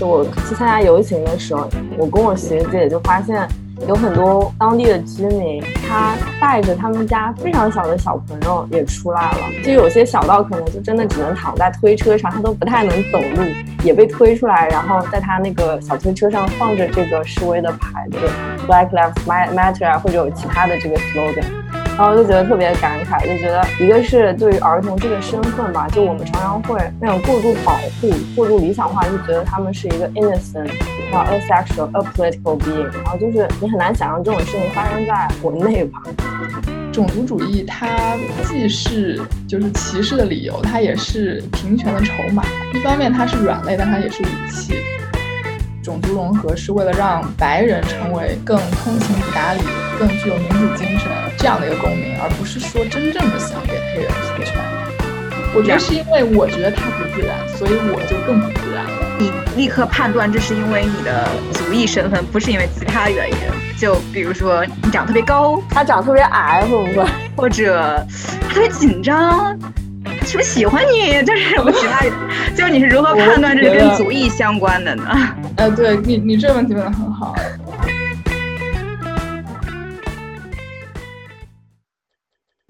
就我去参加游行的时候，我跟我学姐就发现。有很多当地的居民，他带着他们家非常小的小朋友也出来了。就有些小到可能就真的只能躺在推车上，他都不太能走路，也被推出来，然后在他那个小推车上放着这个示威的牌子，Black Lives Matter 啊，或者有其他的这个 slogan。然后就觉得特别感慨，就觉得一个是对于儿童这个身份吧，就我们常常会那种过度保护、过度理想化，就觉得他们是一个 innocent、然后 asexual、a political being，然后就是你很难想象这种事情发生在国内吧。种族主义它既是就是歧视的理由，它也是平权的筹码。一方面它是软肋，但它也是武器。种族融合是为了让白人成为更通情达理、更具有民主精神这样的一个公民，而不是说真正的想给黑人平权。我觉得是因为我觉得他不自然，所以我就更不自然了。你立刻判断这是因为你的族裔身份，不是因为其他原因。就比如说你长特别高，他长特别矮，会不会？或者特别紧张。是不是喜欢你？就是什么其他？就是你是如何判断这是跟族裔相关的呢？呃，对你，你这个问题问的很好。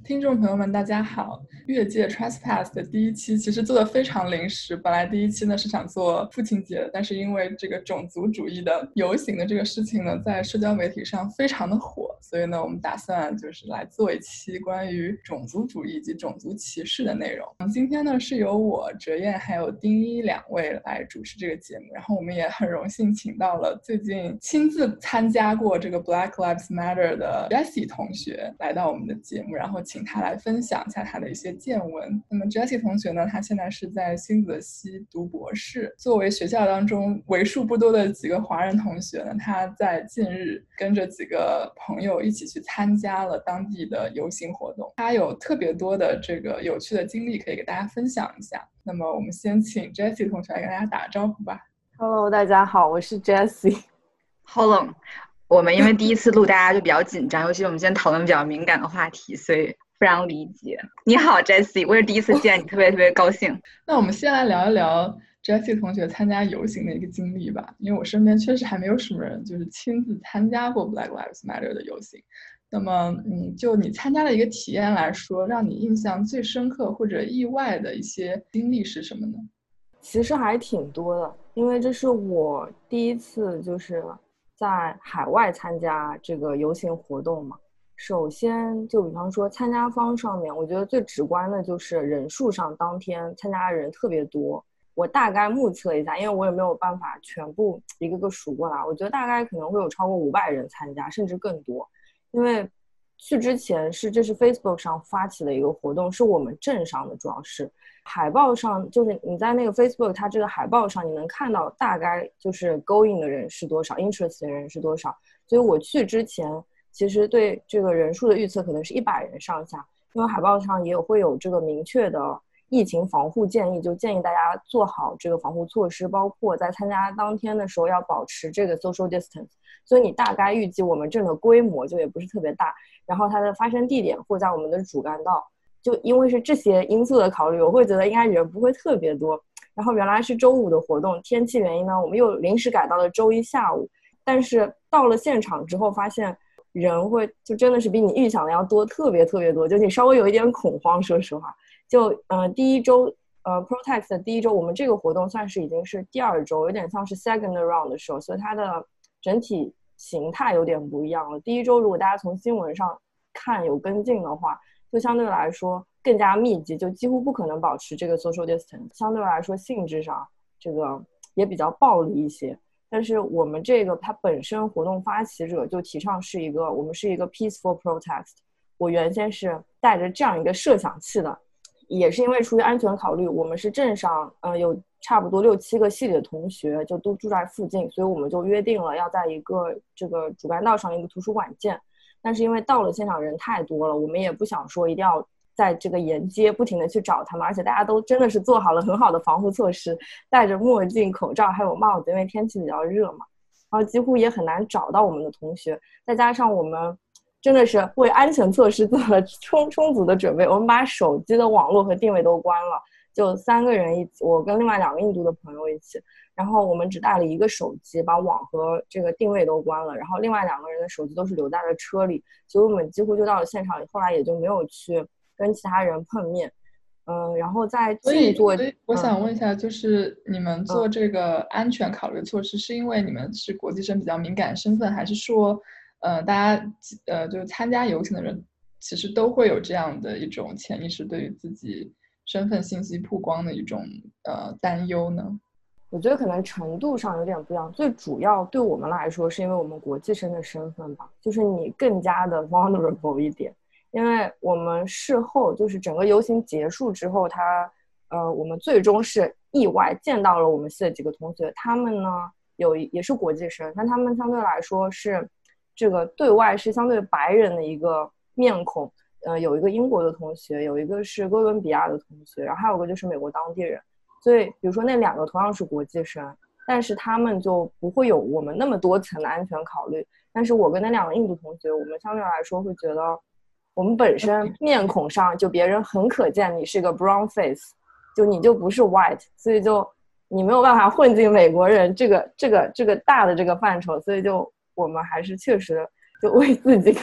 听众朋友们，大家好。越界 trespass 的第一期其实做的非常临时，本来第一期呢是想做父亲节的，但是因为这个种族主义的游行的这个事情呢，在社交媒体上非常的火，所以呢，我们打算就是来做一期关于种族主义及种族歧视的内容。今天呢是由我哲燕还有丁一两位来主持这个节目，然后我们也很荣幸请到了最近亲自参加过这个 Black Lives Matter 的 Jessie 同学来到我们的节目，然后请他来分享一下他的一些。见闻。那么 Jessie 同学呢？他现在是在新泽西读博士。作为学校当中为数不多的几个华人同学呢，他在近日跟着几个朋友一起去参加了当地的游行活动。他有特别多的这个有趣的经历可以给大家分享一下。那么我们先请 Jessie 同学来跟大家打个招呼吧。Hello，大家好，我是 Jessie。好冷。我们因为第一次录，大家就比较紧张，尤其我们今天讨论比较敏感的话题，所以。非常理解。你好，Jessie，我是第一次见你，特别特别高兴。那我们先来聊一聊 Jesse 同学参加游行的一个经历吧，因为我身边确实还没有什么人就是亲自参加过 Black Lives Matter 的游行。那么，嗯，就你参加的一个体验来说，让你印象最深刻或者意外的一些经历是什么呢？其实还挺多的，因为这是我第一次就是在海外参加这个游行活动嘛。首先，就比方说参加方上面，我觉得最直观的就是人数上，当天参加的人特别多。我大概目测一下，因为我也没有办法全部一个个数过来，我觉得大概可能会有超过五百人参加，甚至更多。因为去之前是这是 Facebook 上发起的一个活动，是我们镇上的，主要是海报上，就是你在那个 Facebook 它这个海报上，你能看到大概就是 Going 的人是多少，Interest 的人是多少。所以我去之前。其实对这个人数的预测可能是一百人上下，因为海报上也有会有这个明确的疫情防护建议，就建议大家做好这个防护措施，包括在参加当天的时候要保持这个 social distance。所以你大概预计我们镇的规模就也不是特别大，然后它的发生地点会在我们的主干道，就因为是这些因素的考虑，我会觉得应该人不会特别多。然后原来是周五的活动，天气原因呢，我们又临时改到了周一下午，但是到了现场之后发现。人会就真的是比你预想的要多，特别特别多，就你稍微有一点恐慌。说实话，就呃第一周呃 Protect 的第一周，我们这个活动算是已经是第二周，有点像是 Second Round 的时候，所以它的整体形态有点不一样了。第一周如果大家从新闻上看有跟进的话，就相对来说更加密集，就几乎不可能保持这个 social distance，相对来说性质上这个也比较暴力一些。但是我们这个它本身活动发起者就提倡是一个，我们是一个 peaceful protest。我原先是带着这样一个设想去的，也是因为出于安全考虑，我们是镇上，嗯，有差不多六七个系里的同学就都住在附近，所以我们就约定了要在一个这个主干道上一个图书馆见。但是因为到了现场人太多了，我们也不想说一定要。在这个沿街不停的去找他们，而且大家都真的是做好了很好的防护措施，戴着墨镜、口罩还有帽子，因为天气比较热嘛，然后几乎也很难找到我们的同学。再加上我们真的是为安全措施做了充充足的准备，我们把手机的网络和定位都关了，就三个人一起，我跟另外两个印度的朋友一起，然后我们只带了一个手机，把网和这个定位都关了，然后另外两个人的手机都是留在了车里，所以我们几乎就到了现场，后来也就没有去跟其他人碰面。嗯，然后在。所以我想问一下，就是你们做这个安全考虑措施，是因为你们是国际生比较敏感身份，还是说，呃，大家呃，就是参加游行的人，其实都会有这样的一种潜意识，对于自己身份信息曝光的一种呃担忧呢？我觉得可能程度上有点不一样。最主要对我们来说，是因为我们国际生的身份吧，就是你更加的 vulnerable 一点。因为我们事后就是整个游行结束之后，他，呃，我们最终是意外见到了我们系的几个同学，他们呢有也是国际生，但他们相对来说是这个对外是相对白人的一个面孔，呃，有一个英国的同学，有一个是哥伦比亚的同学，然后还有个就是美国当地人，所以比如说那两个同样是国际生，但是他们就不会有我们那么多层的安全考虑，但是我跟那两个印度同学，我们相对来说会觉得。我们本身面孔上就别人很可见你是个 brown face，就你就不是 white，所以就你没有办法混进美国人这个这个这个大的这个范畴，所以就我们还是确实就为自己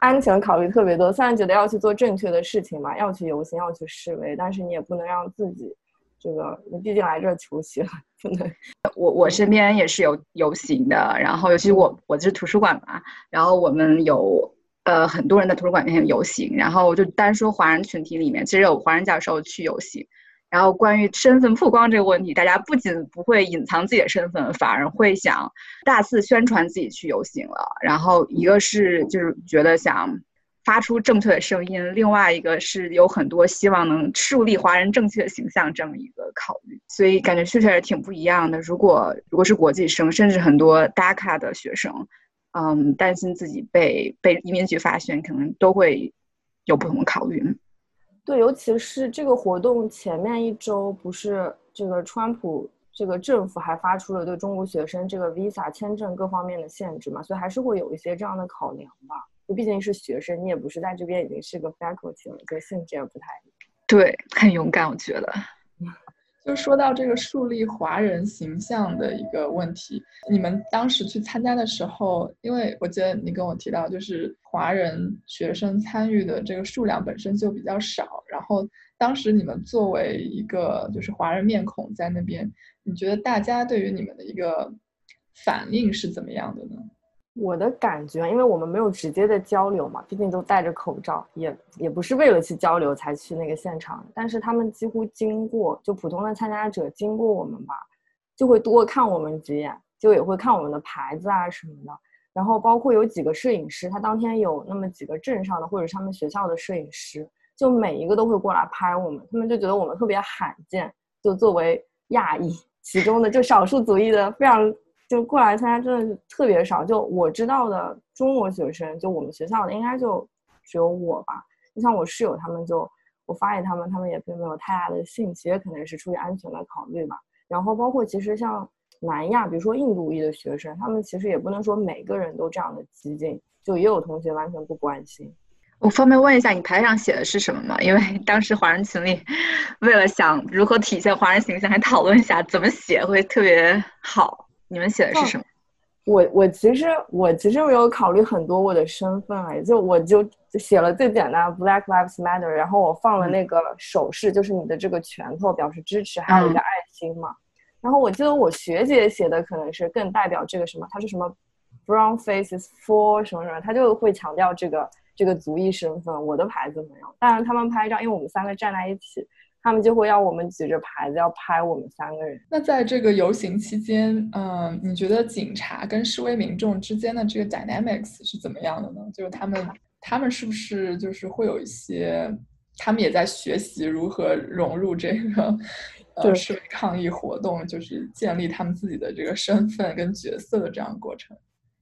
安全考虑特别多。虽然觉得要去做正确的事情嘛，要去游行，要去示威，但是你也不能让自己这个，你毕竟来这儿求学，不能。我我身边也是有游行的，然后尤其我我是图书馆嘛，然后我们有。呃，很多人在图书馆面前游行，然后就单说华人群体里面，其实有华人教授去游行。然后关于身份曝光这个问题，大家不仅不会隐藏自己的身份，反而会想大肆宣传自己去游行了。然后一个是就是觉得想发出正确的声音，另外一个是有很多希望能树立华人正确的形象这么一个考虑。所以感觉确实挺不一样的。如果如果是国际生，甚至很多 DACA 的学生。嗯，担心自己被被移民局发现，可能都会有不同的考虑。对，尤其是这个活动前面一周，不是这个川普这个政府还发出了对中国学生这个 visa 签证各方面的限制嘛，所以还是会有一些这样的考量吧。就毕竟是学生，你也不是在这边已经是个 faculty 了，就性质也不太。对，很勇敢，我觉得。就说到这个树立华人形象的一个问题，你们当时去参加的时候，因为我记得你跟我提到，就是华人学生参与的这个数量本身就比较少，然后当时你们作为一个就是华人面孔在那边，你觉得大家对于你们的一个反应是怎么样的呢？我的感觉，因为我们没有直接的交流嘛，毕竟都戴着口罩，也也不是为了去交流才去那个现场。但是他们几乎经过，就普通的参加者经过我们吧，就会多看我们几眼，就也会看我们的牌子啊什么的。然后包括有几个摄影师，他当天有那么几个镇上的或者他们学校的摄影师，就每一个都会过来拍我们。他们就觉得我们特别罕见，就作为亚裔其中的就少数族裔的非常。就过来参加真的特别少，就我知道的中国学生，就我们学校的应该就只有我吧。就像我室友他们，就我发给他们，他们也并没有太大的兴趣，也可能是出于安全的考虑吧。然后包括其实像南亚，比如说印度裔的学生，他们其实也不能说每个人都这样的激进，就也有同学完全不关心。我方便问一下，你牌上写的是什么吗？因为 当时华人群里为了想如何体现华人形象，还讨论一下怎么写会特别好。你们写的是什么？我我其实我其实没有考虑很多我的身份哎，就我就写了最简单 Black Lives Matter，然后我放了那个手势，就是你的这个拳头表示支持，还有一个爱心嘛。然后我记得我学姐写的可能是更代表这个什么，她是什么 Brown faces for 什么什么，她就会强调这个这个族裔身份。我的牌子没有，但是他们拍照，因为我们三个站在一起。他们就会要我们举着牌子要拍我们三个人。那在这个游行期间，嗯，你觉得警察跟示威民众之间的这个 dynamics 是怎么样的呢？就是他们，他们是不是就是会有一些，他们也在学习如何融入这个，呃，示威抗议活动，就是建立他们自己的这个身份跟角色的这样过程。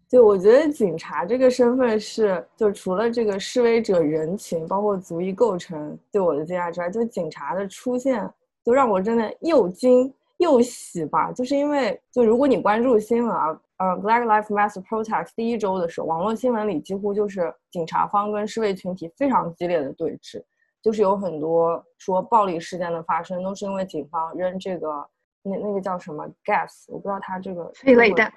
就我觉得警察这个身份是，就除了这个示威者人群，包括足以构成对我的惊讶之外，就警察的出现，就让我真的又惊又喜吧。就是因为，就如果你关注新闻啊，呃，Black Lives Matter Protest 第一周的时候，网络新闻里几乎就是警察方跟示威群体非常激烈的对峙。就是有很多说暴力事件的发生，都是因为警方扔这个那那个叫什么 gas，我不知道它这个催泪弹，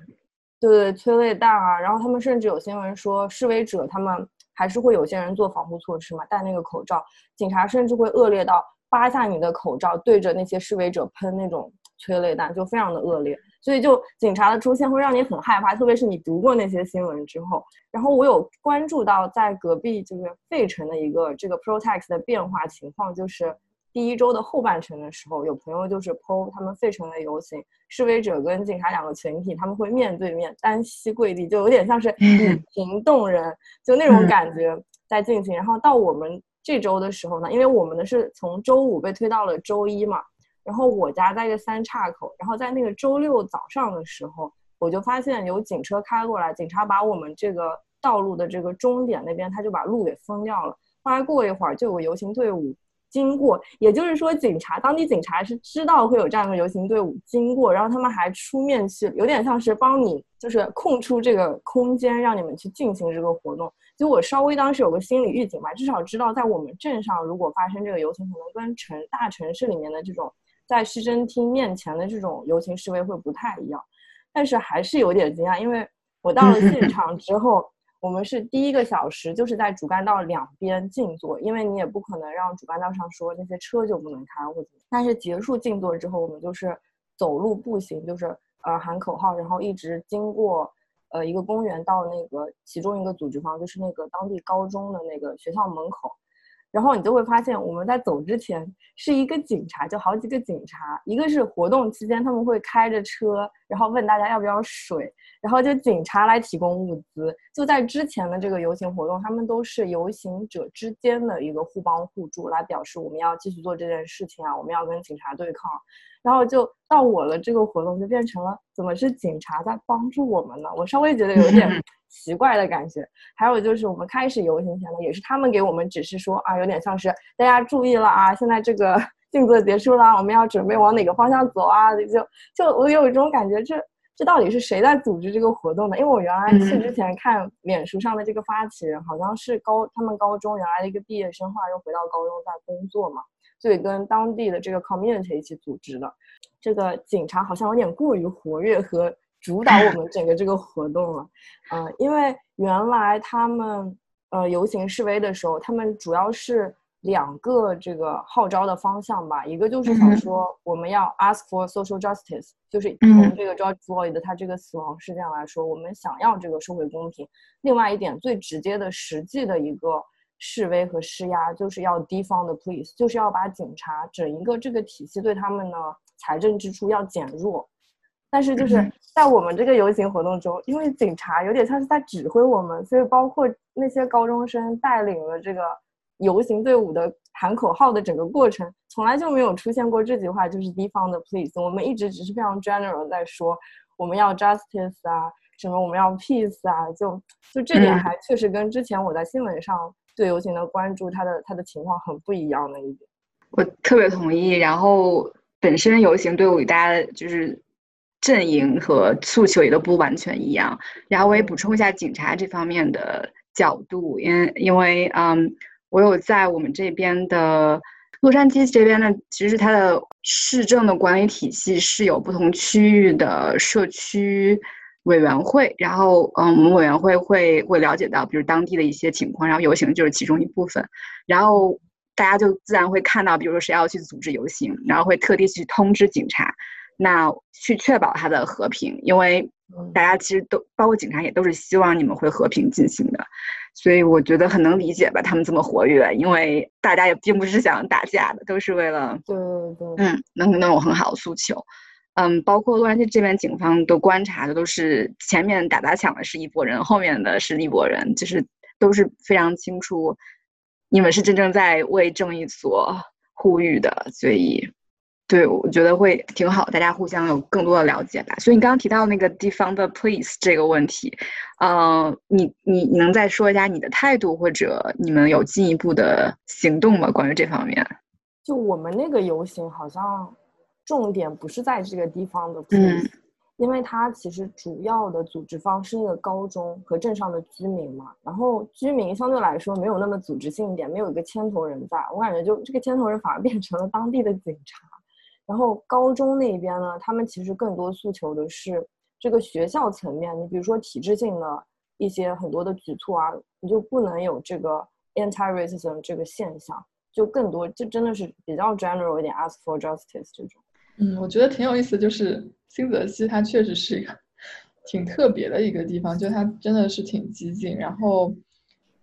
对对，催泪弹啊。然后他们甚至有新闻说，示威者他们还是会有些人做防护措施嘛，戴那个口罩，警察甚至会恶劣到扒下你的口罩，对着那些示威者喷那种催泪弹，就非常的恶劣。所以，就警察的出现会让你很害怕，特别是你读过那些新闻之后。然后，我有关注到在隔壁这个费城的一个这个 Protex 的变化情况，就是第一周的后半程的时候，有朋友就是 PO 他们费城的游行，示威者跟警察两个群体，他们会面对面单膝跪地，就有点像是以情动人，就那种感觉在进行。然后到我们这周的时候呢，因为我们的是从周五被推到了周一嘛。然后我家在一个三岔口，然后在那个周六早上的时候，我就发现有警车开过来，警察把我们这个道路的这个终点那边，他就把路给封掉了。后来过一会儿，就有个游行队伍经过，也就是说，警察当地警察是知道会有这样的游行队伍经过，然后他们还出面去，有点像是帮你就是空出这个空间，让你们去进行这个活动。就我稍微当时有个心理预警吧，至少知道在我们镇上如果发生这个游行，可能跟城大城市里面的这种。在市政厅面前的这种游行示威会不太一样，但是还是有点惊讶，因为我到了现 场之后，我们是第一个小时就是在主干道两边静坐，因为你也不可能让主干道上说那些车就不能开或者。但是结束静坐之后，我们就是走路步行，就是呃喊口号，然后一直经过呃一个公园到那个其中一个组织方，就是那个当地高中的那个学校门口。然后你就会发现，我们在走之前是一个警察，就好几个警察。一个是活动期间他们会开着车，然后问大家要不要水，然后就警察来提供物资。就在之前的这个游行活动，他们都是游行者之间的一个互帮互助，来表示我们要继续做这件事情啊，我们要跟警察对抗。然后就到我了，这个活动就变成了怎么是警察在帮助我们呢？我稍微觉得有点。奇怪的感觉，还有就是我们开始游行前呢，也是他们给我们指示说啊，有点像是大家注意了啊，现在这个 静坐结束了，我们要准备往哪个方向走啊？就就我有一种感觉，这这到底是谁在组织这个活动呢？因为我原来去之前看脸书上的这个发起人，好像是高他们高中原来的一个毕业生，后来又回到高中在工作嘛，所以跟当地的这个 community 一起组织的。这个警察好像有点过于活跃和。主导我们整个这个活动了，嗯，因为原来他们呃游行示威的时候，他们主要是两个这个号召的方向吧，一个就是想说我们要 ask for social justice，就是从这个 George Floyd 他这个死亡事件来说，我们想要这个社会公平。另外一点最直接的实际的一个示威和施压，就是要 defund the police，就是要把警察整一个这个体系对他们的财政支出要减弱。但是就是在我们这个游行活动中，因为警察有点像是在指挥我们，所以包括那些高中生带领了这个游行队伍的喊口号的整个过程，从来就没有出现过这句话，就是 defund the police。我们一直只是非常 general 在说我们要 justice 啊，什么我们要 peace 啊，就就这点还确实跟之前我在新闻上对游行的关注，它的它的情况很不一样的一点。我特别同意。然后本身游行队伍与大家就是。阵营和诉求也都不完全一样。然后我也补充一下警察这方面的角度，因因为嗯，我有在我们这边的洛杉矶这边呢，其实它的市政的管理体系是有不同区域的社区委员会。然后嗯，我们委员会会会了解到，比如当地的一些情况，然后游行就是其中一部分。然后大家就自然会看到，比如说谁要去组织游行，然后会特地去通知警察。那去确保它的和平，因为大家其实都包括警察也都是希望你们会和平进行的，所以我觉得很能理解吧，他们这么活跃，因为大家也并不是想打架的，都是为了对对对嗯。能能有很好的诉求，嗯，包括洛杉矶这边警方都观察的都是前面打砸抢的是一拨人，后面的是一拨人，就是都是非常清楚，你们是真正在为正义所呼吁的，所以。对，我觉得会挺好，大家互相有更多的了解吧。所以你刚刚提到那个地方的 police 这个问题，呃，你你你能再说一下你的态度，或者你们有进一步的行动吗？关于这方面？就我们那个游行，好像重点不是在这个地方的 police，因为它其实主要的组织方是那个高中和镇上的居民嘛，然后居民相对来说没有那么组织性一点，没有一个牵头人在，我感觉就这个牵头人反而变成了当地的警察。然后高中那边呢，他们其实更多诉求的是这个学校层面，你比如说体制性的一些很多的举措啊，你就不能有这个 anti-racism 这个现象，就更多就真的是比较 general 一点，ask for justice 这种。嗯，我觉得挺有意思，就是新泽西它确实是一个挺特别的一个地方，就它真的是挺激进。然后，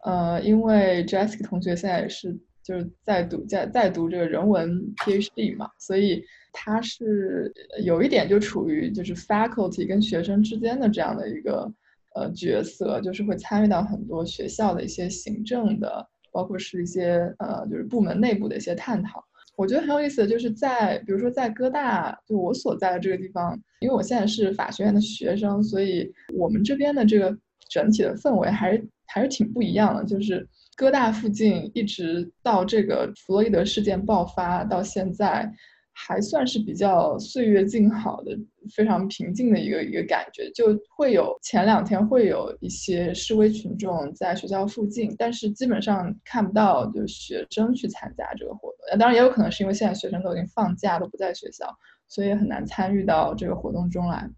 呃，因为 Jessica 同学现在也是就是在读在在读这个人文 PhD 嘛，所以他是有一点就处于就是 faculty 跟学生之间的这样的一个呃角色，就是会参与到很多学校的一些行政的，包括是一些呃就是部门内部的一些探讨。我觉得很有意思的就是在，比如说在哥大，就我所在的这个地方，因为我现在是法学院的学生，所以我们这边的这个整体的氛围还是还是挺不一样的。就是哥大附近一直到这个弗洛伊德事件爆发到现在。还算是比较岁月静好的，非常平静的一个一个感觉，就会有前两天会有一些示威群众在学校附近，但是基本上看不到就是学生去参加这个活动。当然也有可能是因为现在学生都已经放假，都不在学校，所以很难参与到这个活动中来。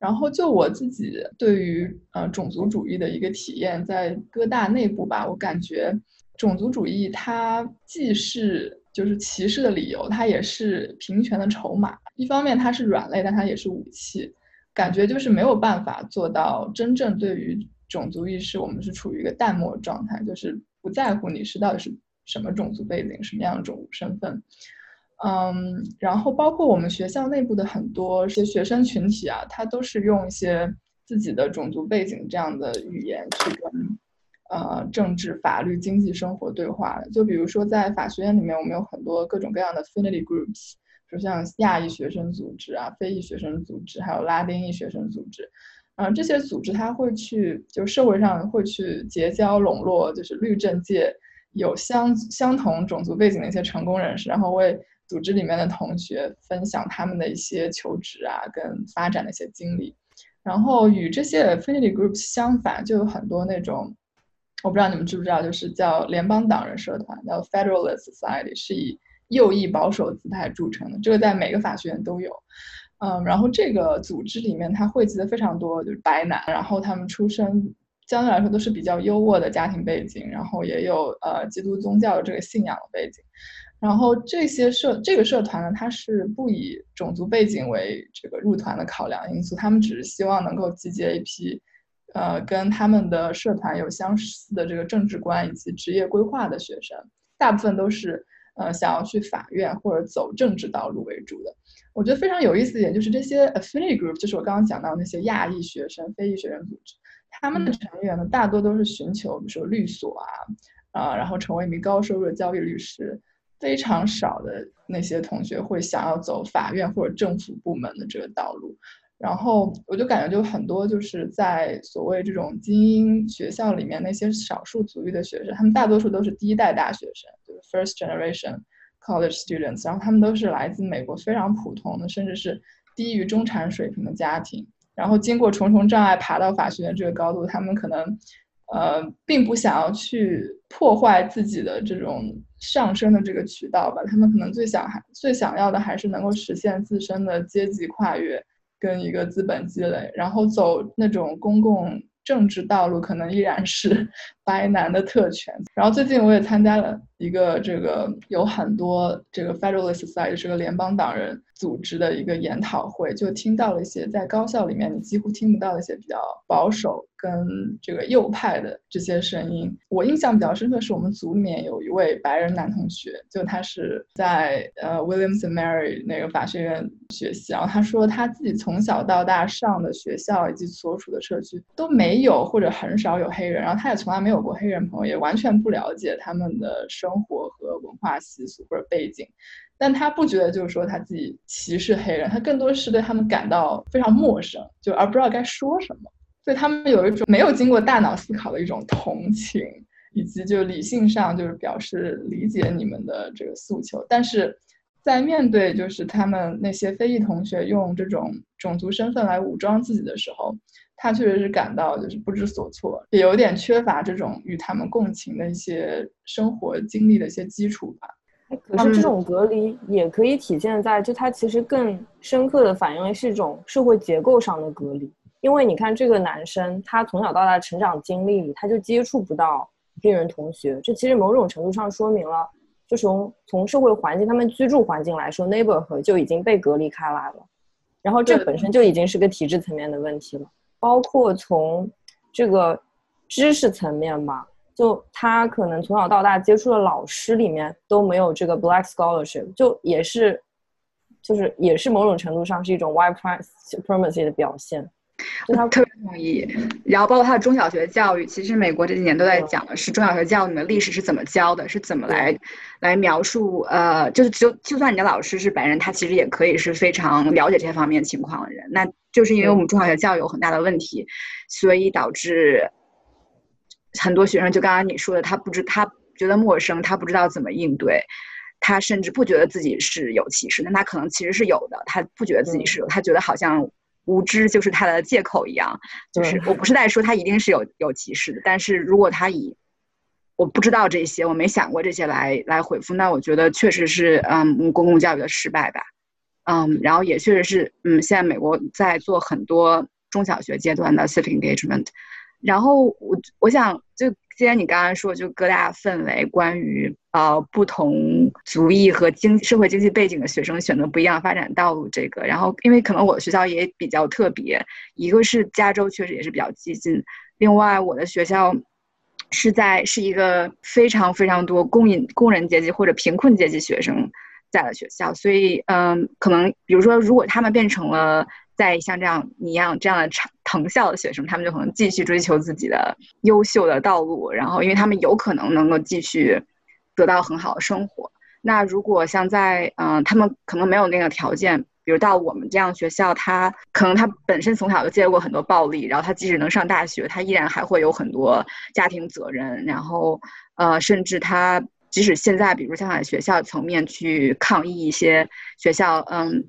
然后就我自己对于呃种族主义的一个体验，在哥大内部吧，我感觉种族主义它既是就是歧视的理由，它也是平权的筹码。一方面它是软肋，但它也是武器。感觉就是没有办法做到真正对于种族意识，我们是处于一个淡漠状态，就是不在乎你是到底是什么种族背景、什么样的种族身份。嗯，然后包括我们学校内部的很多些学生群体啊，他都是用一些自己的种族背景这样的语言去跟。呃，政治、法律、经济、生活对话的，就比如说在法学院里面，我们有很多各种各样的 affinity groups，就像亚裔学生组织啊、非裔学生组织，还有拉丁裔学生组织。嗯，这些组织它会去，就社会上会去结交、笼络，就是律政界有相相同种族背景的一些成功人士，然后为组织里面的同学分享他们的一些求职啊跟发展的一些经历。然后与这些 affinity groups 相反，就有很多那种。我不知道你们知不知道，就是叫联邦党人社团，叫 Federalist Society，是以右翼保守姿态著称的。这个在每个法学院都有。嗯，然后这个组织里面，它汇集了非常多就是白男，然后他们出身相对来说都是比较优渥的家庭背景，然后也有呃基督宗教的这个信仰的背景。然后这些社这个社团呢，它是不以种族背景为这个入团的考量因素，他们只是希望能够集结一批。呃，跟他们的社团有相似的这个政治观以及职业规划的学生，大部分都是呃想要去法院或者走政治道路为主的。我觉得非常有意思一点就是这些 affinity group，就是我刚刚讲到那些亚裔学生、非裔学生组织，他们的成员呢大多都是寻求比如说律所啊啊，然后成为一名高收入的交易律师，非常少的那些同学会想要走法院或者政府部门的这个道路。然后我就感觉，就很多就是在所谓这种精英学校里面，那些少数族裔的学生，他们大多数都是第一代大学生，就是 first generation college students，然后他们都是来自美国非常普通的，甚至是低于中产水平的家庭，然后经过重重障碍爬到法学院这个高度，他们可能，呃，并不想要去破坏自己的这种上升的这个渠道吧，他们可能最想还最想要的还是能够实现自身的阶级跨越。跟一个资本积累，然后走那种公共政治道路，可能依然是 白男的特权。然后最近我也参加了一个这个有很多这个 Federalist Society 这个联邦党人组织的一个研讨会，就听到了一些在高校里面你几乎听不到一些比较保守。跟这个右派的这些声音，我印象比较深刻是我们组里面有一位白人男同学，就他是在呃 Williamson Mary 那个法学院学习，然后他说他自己从小到大上的学校以及所处的社区都没有或者很少有黑人，然后他也从来没有过黑人朋友，也完全不了解他们的生活和文化习俗或者背景，但他不觉得就是说他自己歧视黑人，他更多是对他们感到非常陌生，就而不知道该说什么。所以他们有一种没有经过大脑思考的一种同情，以及就理性上就是表示理解你们的这个诉求，但是在面对就是他们那些非裔同学用这种种族身份来武装自己的时候，他确实是感到就是不知所措，也有点缺乏这种与他们共情的一些生活经历的一些基础吧。可是这种隔离也可以体现在，就它其实更深刻的反映的是一种社会结构上的隔离。因为你看这个男生，他从小到大成长经历里，他就接触不到黑人同学，这其实某种程度上说明了，就从从社会环境、他们居住环境来说，neighborhood 就已经被隔离开来了。然后这本身就已经是个体制层面的问题了，包括从这个知识层面吧。就他可能从小到大接触的老师里面都没有这个 Black Scholarship，就也是，就是也是某种程度上是一种 White Supremacy 的表现。就他特别同意。然后包括他的中小学教育，其实美国这几年都在讲的是中小学教育里面历史是怎么教的，是怎么来来描述。呃，就是就就算你的老师是白人，他其实也可以是非常了解这些方面情况的人。那就是因为我们中小学教育有很大的问题，所以导致。很多学生就刚刚你说的，他不知他觉得陌生，他不知道怎么应对，他甚至不觉得自己是有歧视，但他可能其实是有的，他不觉得自己是有，他觉得好像无知就是他的借口一样。就是我不是在说他一定是有有歧视的，但是如果他以我不知道这些，我没想过这些来来回复，那我觉得确实是嗯公共教育的失败吧。嗯，然后也确实是嗯现在美国在做很多中小学阶段的 civic engagement。然后我我想就既然你刚刚说就各大氛围，关于呃不同族裔和经社会经济背景的学生选择不一样发展道路这个，然后因为可能我的学校也比较特别，一个是加州确实也是比较激进，另外我的学校是在是一个非常非常多工人工人阶级或者贫困阶级学生在的学校，所以嗯可能比如说如果他们变成了。在像这样一样这样的藤藤校的学生，他们就可能继续追求自己的优秀的道路，然后因为他们有可能能够继续得到很好的生活。那如果像在嗯，他们可能没有那个条件，比如到我们这样学校，他可能他本身从小就接受过很多暴力，然后他即使能上大学，他依然还会有很多家庭责任，然后呃，甚至他即使现在，比如像在学校层面去抗议一些学校，嗯。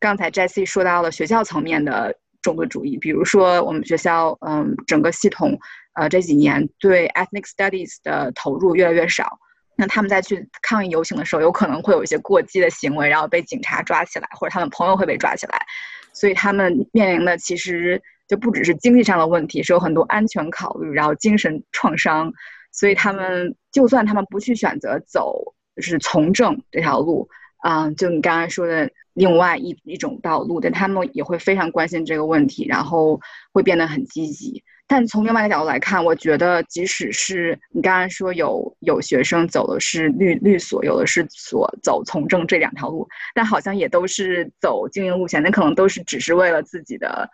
刚才 Jesse 说到了学校层面的种族主义，比如说我们学校，嗯，整个系统，呃，这几年对 ethnic studies 的投入越来越少。那他们在去抗议游行的时候，有可能会有一些过激的行为，然后被警察抓起来，或者他们朋友会被抓起来。所以他们面临的其实就不只是经济上的问题，是有很多安全考虑，然后精神创伤。所以他们就算他们不去选择走就是从政这条路，啊，就你刚刚说的。另外一一种道路，但他们也会非常关心这个问题，然后会变得很积极。但从另外一个角度来看，我觉得即使是你刚刚说有有学生走的是律律所，有的是所走从政这两条路，但好像也都是走经营路线，那可能都是只是为了自己的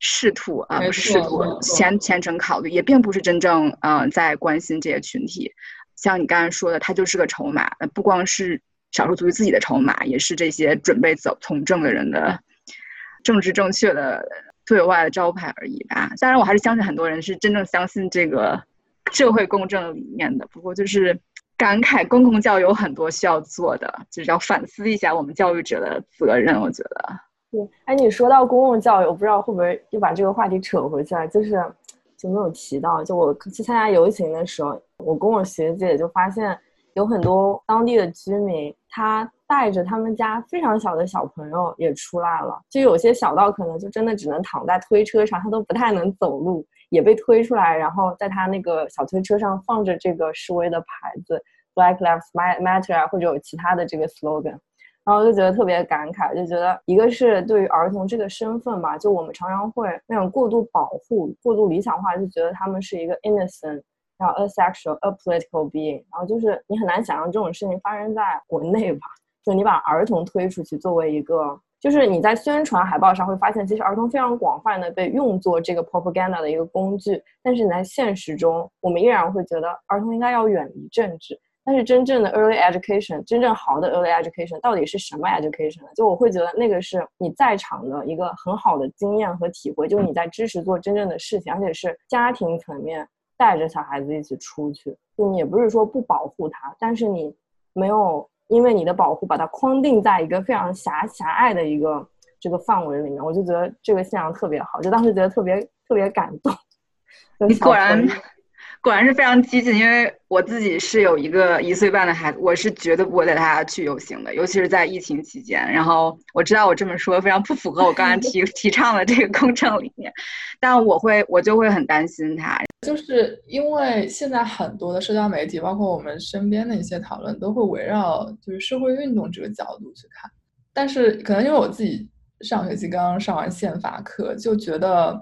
仕途啊，不是仕途前前程考虑，也并不是真正嗯在关心这些群体。像你刚才说的，他就是个筹码，不光是。少数族裔自己的筹码，也是这些准备走从政的人的政治正确的对外的招牌而已吧。当然，我还是相信很多人是真正相信这个社会公正理念的。不过，就是感慨公共教育有很多需要做的，就是要反思一下我们教育者的责任。我觉得，对，哎，你说到公共教育，我不知道会不会又把这个话题扯回去了，就是就没有提到，就我去参加游行的时候，我跟我学姐就发现。有很多当地的居民，他带着他们家非常小的小朋友也出来了，就有些小到可能就真的只能躺在推车上，他都不太能走路，也被推出来，然后在他那个小推车上放着这个示威的牌子，Black Lives Matter 啊，或者有其他的这个 slogan，然后就觉得特别感慨，就觉得一个是对于儿童这个身份吧，就我们常常会那种过度保护、过度理想化，就觉得他们是一个 innocent。然后 asexual a political being，然后就是你很难想象这种事情发生在国内吧？就你把儿童推出去作为一个，就是你在宣传海报上会发现，其实儿童非常广泛的被用作这个 propaganda 的一个工具。但是你在现实中，我们依然会觉得儿童应该要远离政治。但是真正的 early education，真正好的 early education 到底是什么 education 呢？就我会觉得那个是你在场的一个很好的经验和体会，就是你在支持做真正的事情，而且是家庭层面。带着小孩子一起出去，就你也不是说不保护他，但是你没有因为你的保护把他框定在一个非常狭狭隘的一个这个范围里面，我就觉得这个现象特别好，就当时觉得特别特别感动。你果然。果然是非常激进，因为我自己是有一个一岁半的孩子，我是绝对不会带他去游行的，尤其是在疫情期间。然后我知道我这么说非常不符合我刚才提 提倡的这个公正理念，但我会我就会很担心他，就是因为现在很多的社交媒体，包括我们身边的一些讨论，都会围绕就是社会运动这个角度去看。但是可能因为我自己上学期刚刚上完宪法课，就觉得。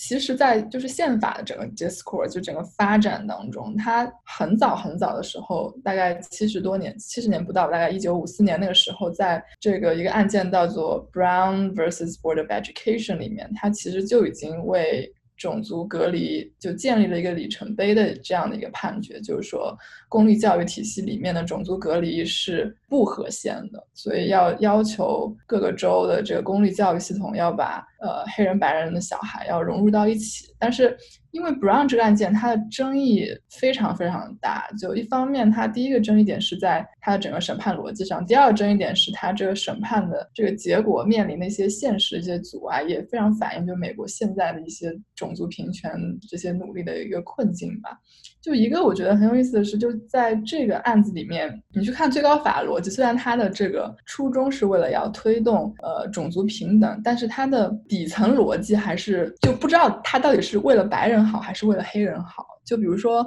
其实，在就是宪法的整个 discourse 就整个发展当中，它很早很早的时候，大概七十多年，七十年不到，大概一九五四年那个时候，在这个一个案件叫做 Brown versus Board of Education 里面，它其实就已经为。种族隔离就建立了一个里程碑的这样的一个判决，就是说公立教育体系里面的种族隔离是不合宪的，所以要要求各个州的这个公立教育系统要把呃黑人白人的小孩要融入到一起，但是。因为 Brown 这个案件，它的争议非常非常大。就一方面，它第一个争议点是在它的整个审判逻辑上；第二个争议点是它这个审判的这个结果面临的一些现实一些阻碍，也非常反映就美国现在的一些种族平权这些努力的一个困境吧。就一个我觉得很有意思的是，就在这个案子里面，你去看最高法逻辑，虽然它的这个初衷是为了要推动呃种族平等，但是它的底层逻辑还是就不知道它到底是为了白人好还是为了黑人好。就比如说。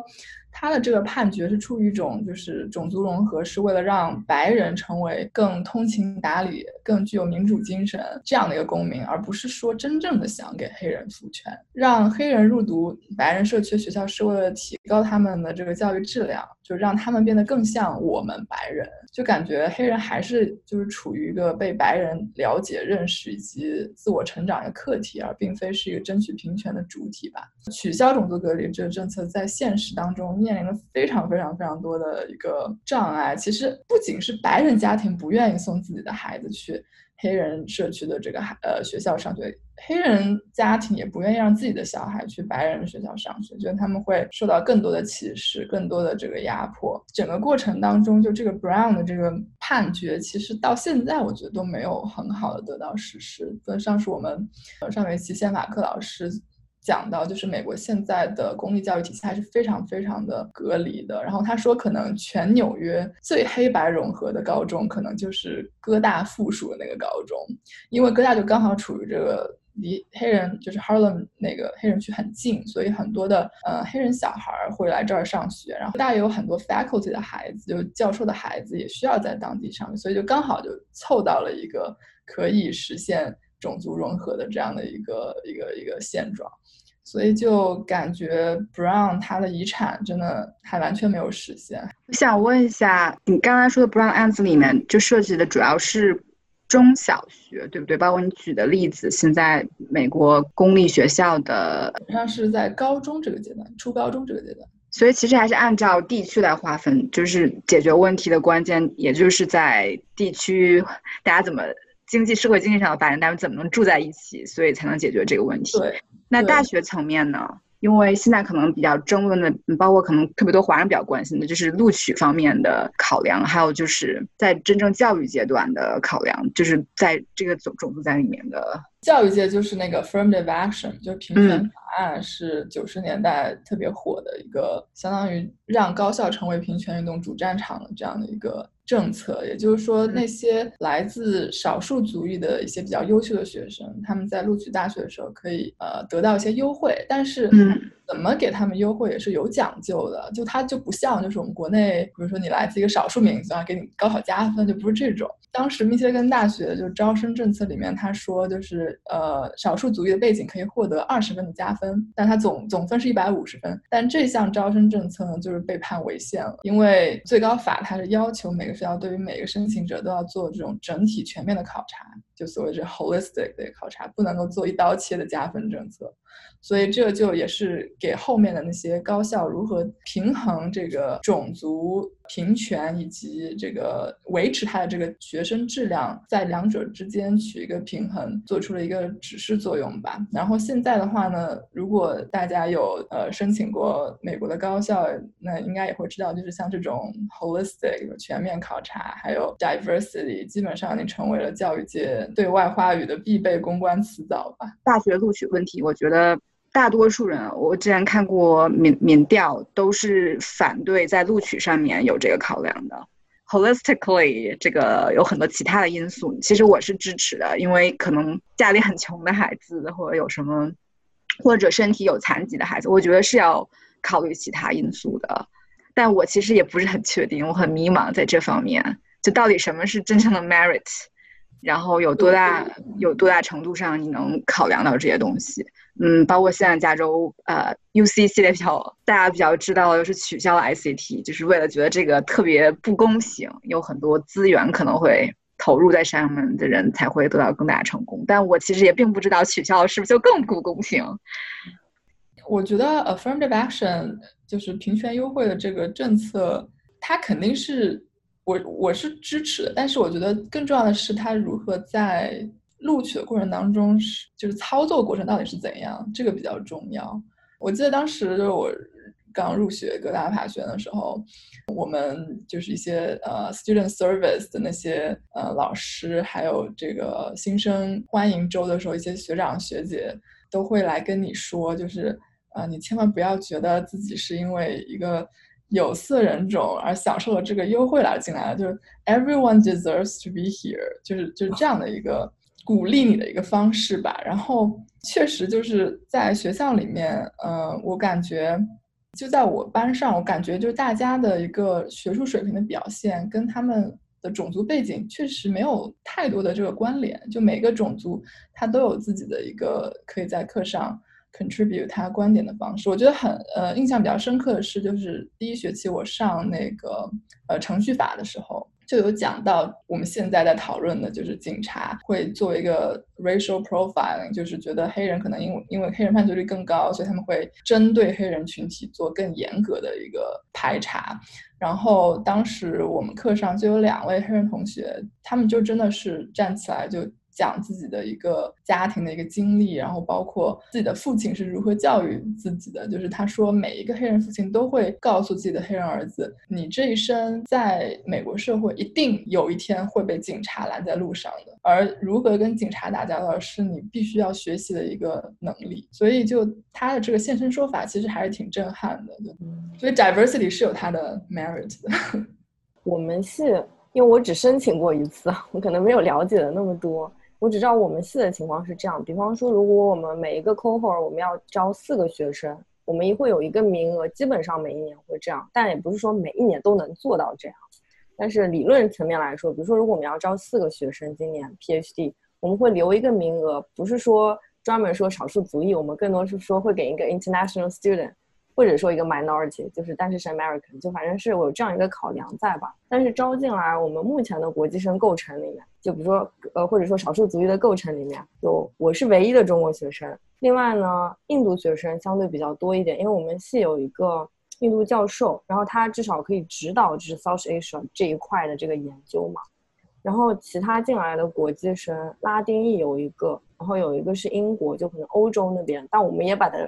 他的这个判决是出于一种就是种族融合，是为了让白人成为更通情达理、更具有民主精神这样的一个公民，而不是说真正的想给黑人赋权。让黑人入读白人社区学校是为了提高他们的这个教育质量，就让他们变得更像我们白人。就感觉黑人还是就是处于一个被白人了解、认识以及自我成长的课题，而并非是一个争取平权的主体吧。取消种族隔离这个政策在现实当中。面临了非常非常非常多的一个障碍。其实不仅是白人家庭不愿意送自己的孩子去黑人社区的这个孩呃学校上学，黑人家庭也不愿意让自己的小孩去白人学校上学，觉得他们会受到更多的歧视、更多的这个压迫。整个过程当中，就这个 Brown 的这个判决，其实到现在我觉得都没有很好的得到实施。上是我们上学期宪法课老师。讲到就是美国现在的公立教育体系还是非常非常的隔离的。然后他说，可能全纽约最黑白融合的高中，可能就是哥大附属的那个高中，因为哥大就刚好处于这个离黑人就是 Harlem 那个黑人区很近，所以很多的呃黑人小孩会来这儿上学。然后大也有很多 faculty 的孩子，就教授的孩子也需要在当地上学，所以就刚好就凑到了一个可以实现。种族融合的这样的一个一个一个现状，所以就感觉 Brown 他的遗产真的还完全没有实现。我想问一下，你刚才说的 Brown 案子里面就涉及的主要是中小学，对不对？包括你举的例子，现在美国公立学校的，好像是在高中这个阶段，初高中这个阶段。所以其实还是按照地区来划分，就是解决问题的关键，也就是在地区大家怎么。经济社会经济上的发展，大家怎么能住在一起？所以才能解决这个问题。对，那大学层面呢？因为现在可能比较争论的，包括可能特别多华人比较关心的，就是录取方面的考量，还有就是在真正教育阶段的考量，就是在这个种种族在里面的。教育界就是那个 affirmative action，就是平权法案，是九十年代特别火的一个，相当于让高校成为平权运动主战场的这样的一个政策。也就是说，那些来自少数族裔的一些比较优秀的学生，他们在录取大学的时候可以呃得到一些优惠，但是。怎么给他们优惠也是有讲究的，就它就不像就是我们国内，比如说你来自一个少数民族啊，给你高考加分，就不是这种。当时密歇根大学就招生政策里面他说，就是呃少数族裔的背景可以获得二十分的加分，但他总总分是一百五十分。但这项招生政策呢，就是被判违宪了，因为最高法它是要求每个学校对于每个申请者都要做这种整体全面的考察，就所谓这 holistic 的考察，不能够做一刀切的加分政策。所以这就也是给后面的那些高校如何平衡这个种族平权以及这个维持它的这个学生质量，在两者之间取一个平衡，做出了一个指示作用吧。然后现在的话呢，如果大家有呃申请过美国的高校，那应该也会知道，就是像这种 holistic 全面考察，还有 diversity，基本上已经成为了教育界对外话语的必备公关词藻吧。大学录取问题，我觉得。大多数人，我之前看过民民调，都是反对在录取上面有这个考量的。Holistically，这个有很多其他的因素，其实我是支持的，因为可能家里很穷的孩子，或者有什么，或者身体有残疾的孩子，我觉得是要考虑其他因素的。但我其实也不是很确定，我很迷茫在这方面，就到底什么是真正的 merit，然后有多大有多大程度上你能考量到这些东西。嗯，包括现在加州呃 U C 系列比较大家比较知道的就是取消了 I C T，就是为了觉得这个特别不公平，有很多资源可能会投入在上面的人才会得到更大的成功。但我其实也并不知道取消是不是就更不公平。我觉得 affirmative action 就是平权优惠的这个政策，它肯定是我我是支持的，但是我觉得更重要的是它如何在。录取的过程当中是就是操作过程到底是怎样，这个比较重要。我记得当时就是我刚入学各大法学院的时候，我们就是一些呃 student service 的那些呃老师，还有这个新生欢迎周的时候，一些学长学姐都会来跟你说，就是啊你千万不要觉得自己是因为一个有色人种而享受了这个优惠来进来的，就是 everyone deserves to be here，就是就是这样的一个。鼓励你的一个方式吧，然后确实就是在学校里面，嗯，我感觉就在我班上，我感觉就是大家的一个学术水平的表现跟他们的种族背景确实没有太多的这个关联，就每个种族他都有自己的一个可以在课上 contribute 他观点的方式。我觉得很呃印象比较深刻的是，就是第一学期我上那个呃程序法的时候。就有讲到我们现在在讨论的，就是警察会做一个 racial profiling，就是觉得黑人可能因为因为黑人犯罪率更高，所以他们会针对黑人群体做更严格的一个排查。然后当时我们课上就有两位黑人同学，他们就真的是站起来就。讲自己的一个家庭的一个经历，然后包括自己的父亲是如何教育自己的。就是他说，每一个黑人父亲都会告诉自己的黑人儿子：“你这一生在美国社会一定有一天会被警察拦在路上的，而如何跟警察打交道是你必须要学习的一个能力。”所以，就他的这个现身说法，其实还是挺震撼的。所以，diversity 是有它的 merit 的。我们系，因为我只申请过一次，我可能没有了解的那么多。我只知道我们系的情况是这样，比方说，如果我们每一个 cohort 我们要招四个学生，我们一会有一个名额，基本上每一年会这样，但也不是说每一年都能做到这样。但是理论层面来说，比如说，如果我们要招四个学生，今年 PhD，我们会留一个名额，不是说专门说少数族裔，我们更多是说会给一个 international student。或者说一个 minority，就是但是是 American，就反正是我有这样一个考量在吧。但是招进来，我们目前的国际生构成里面，就比如说呃，或者说少数族裔的构成里面，有我是唯一的中国学生。另外呢，印度学生相对比较多一点，因为我们系有一个印度教授，然后他至少可以指导就是 South Asia 这一块的这个研究嘛。然后其他进来的国际生，拉丁裔有一个，然后有一个是英国，就可能欧洲那边，但我们也把它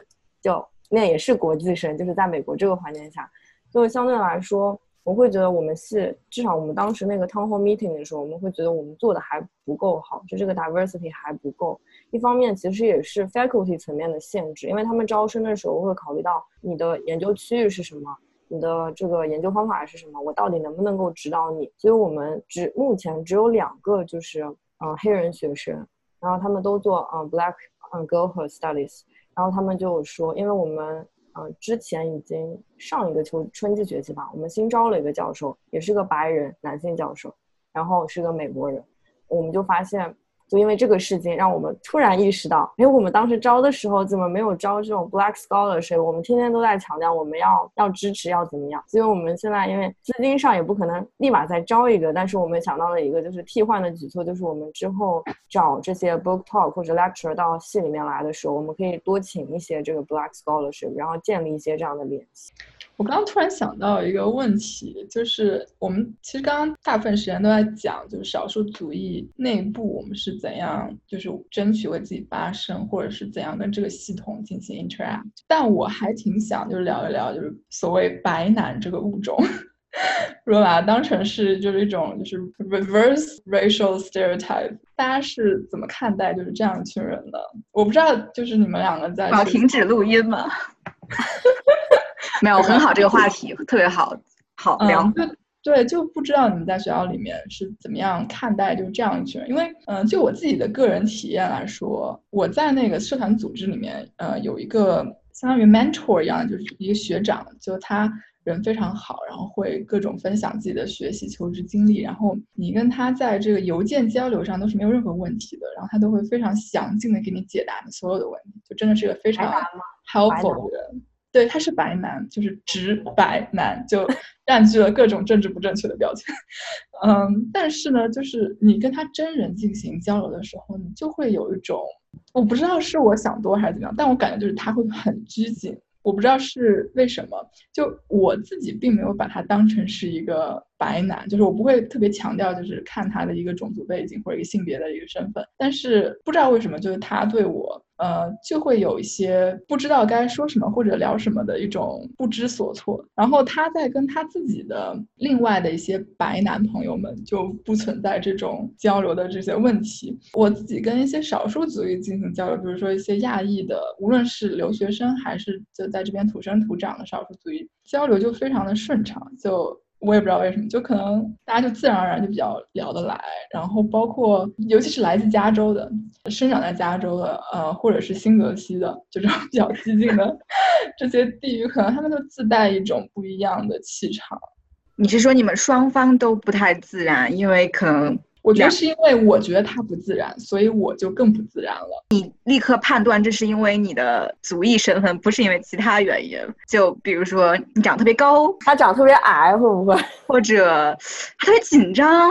叫。那也是国际生，就是在美国这个环境下，就相对来说，我会觉得我们系至少我们当时那个 town hall meeting 的时候，我们会觉得我们做的还不够好，就这个 diversity 还不够。一方面其实也是 faculty 层面的限制，因为他们招生的时候会考虑到你的研究区域是什么，你的这个研究方法是什么，我到底能不能够指导你。所以我们只目前只有两个就是嗯黑人学生，然后他们都做嗯 black 嗯 girl hood studies。然后他们就说，因为我们呃之前已经上一个秋春季学期吧，我们新招了一个教授，也是个白人男性教授，然后是个美国人，我们就发现。就因为这个事情，让我们突然意识到，哎，我们当时招的时候怎么没有招这种 Black Scholarship？我们天天都在强调我们要要支持，要怎么样？所以我们现在因为资金上也不可能立马再招一个，但是我们想到了一个就是替换的举措，就是我们之后找这些 Book Talk 或者 Lecture 到系里面来的时候，我们可以多请一些这个 Black Scholarship，然后建立一些这样的联系。我刚刚突然想到一个问题，就是我们其实刚刚大部分时间都在讲，就是少数族裔内部我们是怎样，就是争取为自己发声，或者是怎样跟这个系统进行 interact。但我还挺想就是聊一聊，就是所谓白男这个物种，如果把它当成是就是一种就是 reverse racial stereotype，大家是怎么看待就是这样一群人的？我不知道，就是你们两个在要停止录音吗？没有很好，这个话题特别好，好聊。对对，就不知道你们在学校里面是怎么样看待就是这样一群人，因为嗯，就我自己的个人体验来说，我在那个社团组织里面，呃，有一个相当于 mentor 一样，就是一个学长，就他人非常好，然后会各种分享自己的学习求职经历，然后你跟他在这个邮件交流上都是没有任何问题的，然后他都会非常详尽的给你解答你所有的问题，就真的是个非常 helpful 的人。对，他是白男，就是直白男，就 占据了各种政治不正确的标签。嗯，但是呢，就是你跟他真人进行交流的时候，你就会有一种，我不知道是我想多还是怎么样，但我感觉就是他会很拘谨。我不知道是为什么，就我自己并没有把他当成是一个白男，就是我不会特别强调，就是看他的一个种族背景或者一个性别的一个身份。但是不知道为什么，就是他对我，呃，就会有一些不知道该说什么或者聊什么的一种不知所措。然后他在跟他自己的另外的一些白男朋友们就不存在这种交流的这些问题。我自己跟一些少数族裔进行交流，比如说一些亚裔的，无论是留学生还是就在这边土生土长的少数族裔，交流就非常的顺畅。就我也不知道为什么，就可能大家就自然而然就比较聊得来。然后包括尤其是来自加州的、生长在加州的，呃，或者是新泽西的这种比较激进的这些地域，可能他们就自带一种不一样的气场。你是说你们双方都不太自然，因为可能我觉得是因为我觉得他不自然，所以我就更不自然了。你立刻判断这是因为你的族裔身份，不是因为其他原因。就比如说你长得特别高，他长得特别矮，会不会？或者他特别紧张，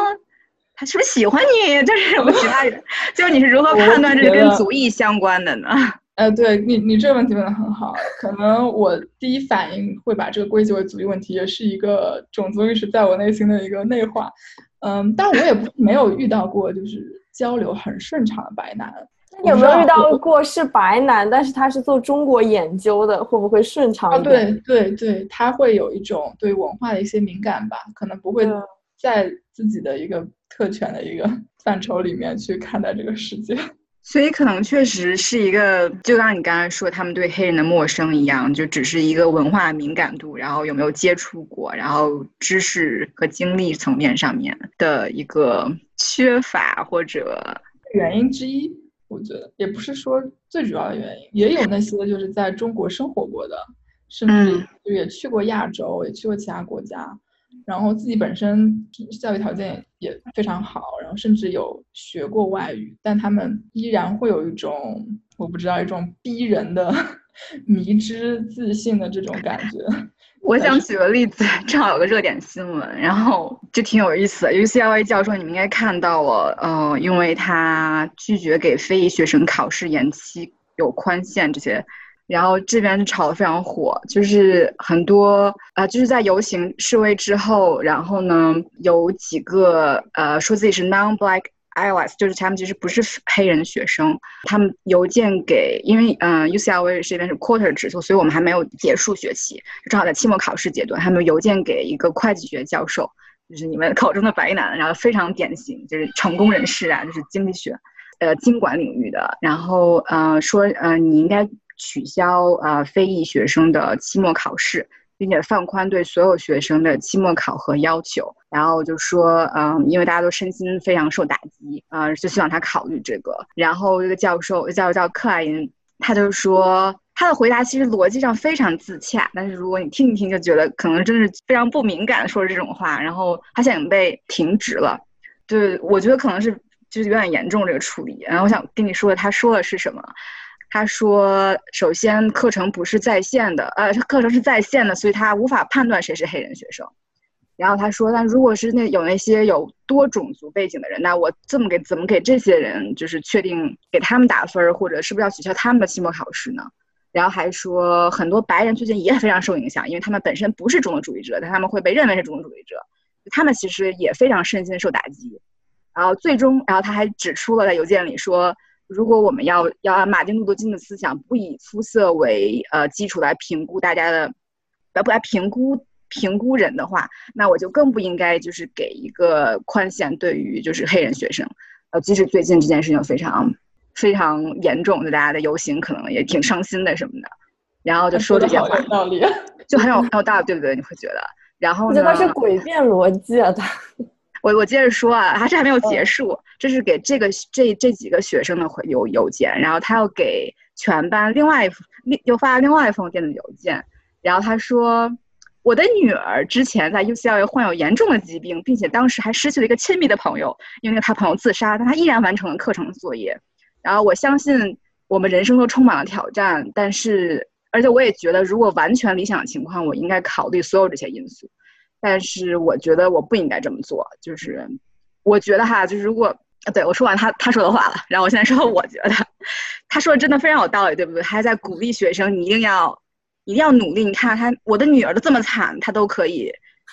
他是不是喜欢你？就是什么其他人？就是你是如何判断这是跟族裔相关的呢？呃，对你，你这个问题问的很好。可能我第一反应会把这个归结为族裔问题，也是一个种族意识在我内心的一个内化。嗯，但我也不没有遇到过就是交流很顺畅的白男。那有没有遇到过是白男，但是他是做中国研究的，会不会顺畅一点？对对对，他会有一种对文化的一些敏感吧，可能不会在自己的一个特权的一个 范畴里面去看待这个世界。所以可能确实是一个，就像你刚才说，他们对黑人的陌生一样，就只是一个文化敏感度，然后有没有接触过，然后知识和经历层面上面的一个缺乏或者原因之一。我觉得也不是说最主要的原因，也有那些就是在中国生活过的，甚至也去过亚洲，也去过其他国家。然后自己本身教育条件也非常好，然后甚至有学过外语，但他们依然会有一种我不知道一种逼人的 迷之自信的这种感觉。我想举个例子，正好有个热点新闻，然后就挺有意思的。UCLA 教授，你们应该看到了，呃，因为他拒绝给非裔学生考试延期、有宽限这些。然后这边炒得非常火，就是很多呃，就是在游行示威之后，然后呢，有几个呃说自己是 non-black allies，就是他们其实不是黑人的学生，他们邮件给，因为嗯，UCLA 这边是 quarter 制，所以我们还没有结束学期，正好在期末考试阶段，他们邮件给一个会计学教授，就是你们口中的白男，然后非常典型，就是成功人士啊，就是经济学，呃，经管领域的，然后呃说呃你应该。取消呃非裔学生的期末考试，并且放宽对所有学生的期末考核要求。然后就说，嗯，因为大家都身心非常受打击，呃，就希望他考虑这个。然后这个教授叫叫克莱因，他就说他的回答其实逻辑上非常自洽，但是如果你听一听，就觉得可能真是非常不敏感说这种话。然后他现在被停职了，对，我觉得可能是就是有点严重这个处理。然后我想跟你说，他说的是什么？他说：“首先，课程不是在线的，呃，课程是在线的，所以他无法判断谁是黑人学生。然后他说，那如果是那有那些有多种族背景的人，那我这么给怎么给这些人就是确定给他们打分，或者是不是要取消他们的期末考试呢？然后还说很多白人最近也非常受影响，因为他们本身不是种族主义者，但他们会被认为是种族主义者，他们其实也非常身心受打击。然后最终，然后他还指出了在邮件里说，如果我们要要按马丁路德金的思想，不以肤色为呃基础来评估大家的，来不来评估评估人的话，那我就更不应该就是给一个宽限对于就是黑人学生，呃，即使最近这件事情非常。非常严重，就大家的游行可能也挺伤心的什么的，然后就说这些话，道理，就很有很有道理，对不对？你会觉得，然后呢？这是诡辩逻辑啊！他，我我接着说啊，还是还没有结束，这是给这个这这几个学生的回邮邮件，然后他又给全班另外一另又发了另外一封电子邮件，然后他说，我的女儿之前在 UCLA 患有严重的疾病，并且当时还失去了一个亲密的朋友，因为那个他朋友自杀，但他依然完成了课程作业。然后我相信我们人生都充满了挑战，但是而且我也觉得，如果完全理想的情况，我应该考虑所有这些因素。但是我觉得我不应该这么做，就是我觉得哈，就是如果对我说完他他说的话了，然后我现在说我觉得他说的真的非常有道理，对不对？还在鼓励学生，你一定要一定要努力。你看他，我的女儿都这么惨，他都可以。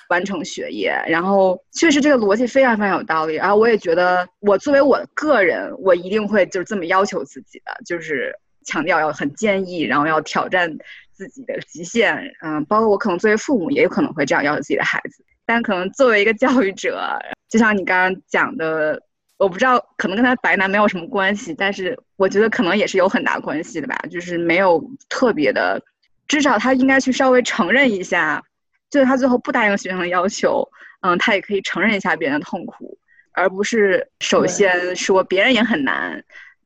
完成学业，然后确实这个逻辑非常非常有道理。然后我也觉得，我作为我个人，我一定会就是这么要求自己的，就是强调要很坚毅，然后要挑战自己的极限。嗯，包括我可能作为父母，也有可能会这样要求自己的孩子。但可能作为一个教育者，就像你刚刚讲的，我不知道可能跟他白男没有什么关系，但是我觉得可能也是有很大关系的吧。就是没有特别的，至少他应该去稍微承认一下。就是他最后不答应学生的要求，嗯，他也可以承认一下别人的痛苦，而不是首先说别人也很难，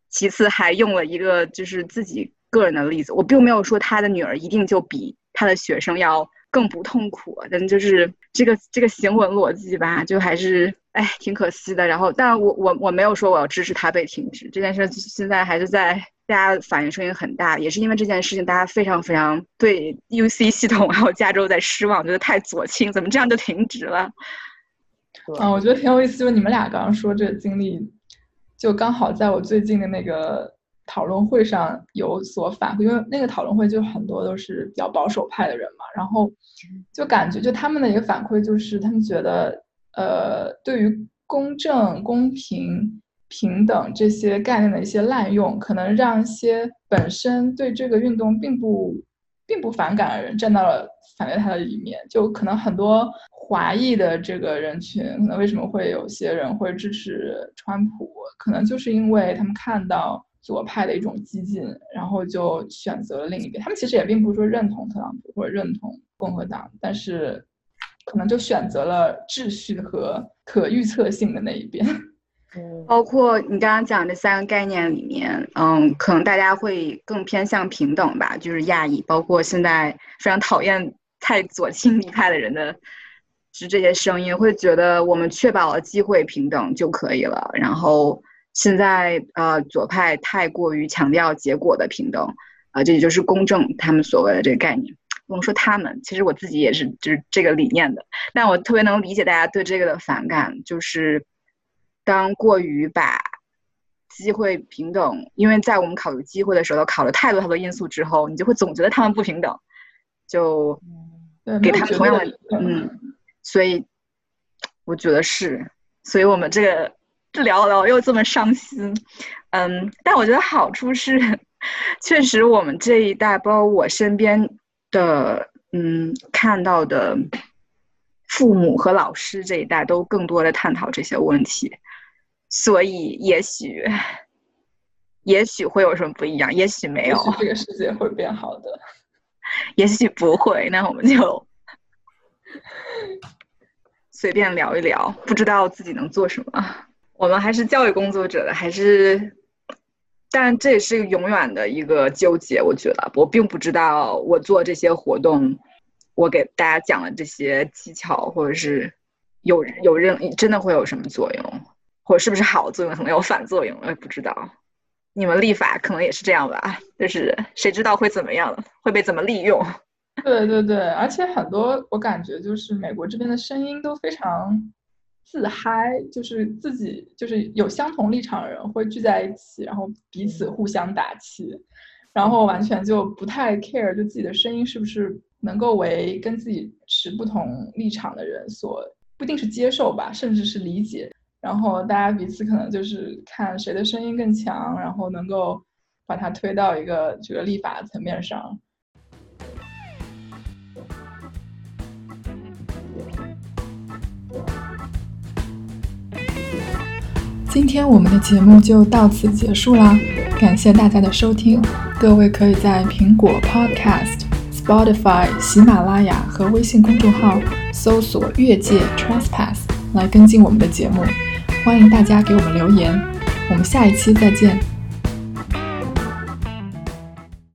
其次还用了一个就是自己个人的例子。我并没有说他的女儿一定就比他的学生要更不痛苦，但就是这个这个行文逻辑吧，就还是哎挺可惜的。然后，但我我我没有说我要支持他被停职这件事，现在还是在。大家反应声音很大，也是因为这件事情，大家非常非常对 U C 系统 还有加州在失望，觉得太左倾，怎么这样就停职了？啊，我觉得挺有意思，就你们俩刚刚说这个经历，就刚好在我最近的那个讨论会上有所反馈，因为那个讨论会就很多都是比较保守派的人嘛，然后就感觉就他们的一个反馈就是，他们觉得呃，对于公正公平。平等这些概念的一些滥用，可能让一些本身对这个运动并不并不反感的人站到了反对他的一面。就可能很多华裔的这个人群，可能为什么会有些人会支持川普，可能就是因为他们看到左派的一种激进，然后就选择了另一边。他们其实也并不是说认同特朗普或者认同共和党，但是可能就选择了秩序和可预测性的那一边。包括你刚刚讲这三个概念里面，嗯，可能大家会更偏向平等吧，就是亚裔，包括现在非常讨厌太左倾一派的人的，是这些声音，会觉得我们确保了机会平等就可以了。然后现在呃，左派太过于强调结果的平等，啊，这也就是公正，他们所谓的这个概念。不能说他们，其实我自己也是就是这个理念的，但我特别能理解大家对这个的反感，就是。当过于把机会平等，因为在我们考虑机会的时候，考了太多太多因素之后，你就会总觉得他们不平等，就给他们同样的嗯，所以我觉得是，所以我们这个聊聊又这么伤心，嗯，但我觉得好处是，确实我们这一代，包括我身边的嗯看到的父母和老师这一代，都更多的探讨这些问题。所以，也许，也许会有什么不一样，也许没有。这个世界会变好的，也许不会。那我们就随便聊一聊，不知道自己能做什么。我们还是教育工作者的，还是，但这也是永远的一个纠结。我觉得，我并不知道我做这些活动，我给大家讲的这些技巧，或者是有有任真的会有什么作用。或者是不是好作用，可能有反作用，我也不知道。你们立法可能也是这样吧，就是谁知道会怎么样，会被怎么利用？对对对，而且很多我感觉就是美国这边的声音都非常自嗨，就是自己就是有相同立场的人会聚在一起，然后彼此互相打气。然后完全就不太 care，就自己的声音是不是能够为跟自己持不同立场的人所不一定是接受吧，甚至是理解。然后大家彼此可能就是看谁的声音更强，然后能够把它推到一个这个立法层面上。今天我们的节目就到此结束啦，感谢大家的收听。各位可以在苹果 Podcast、Spotify、喜马拉雅和微信公众号搜索“越界 Trespass” 来跟进我们的节目。欢迎大家给我们留言，我们下一期再见。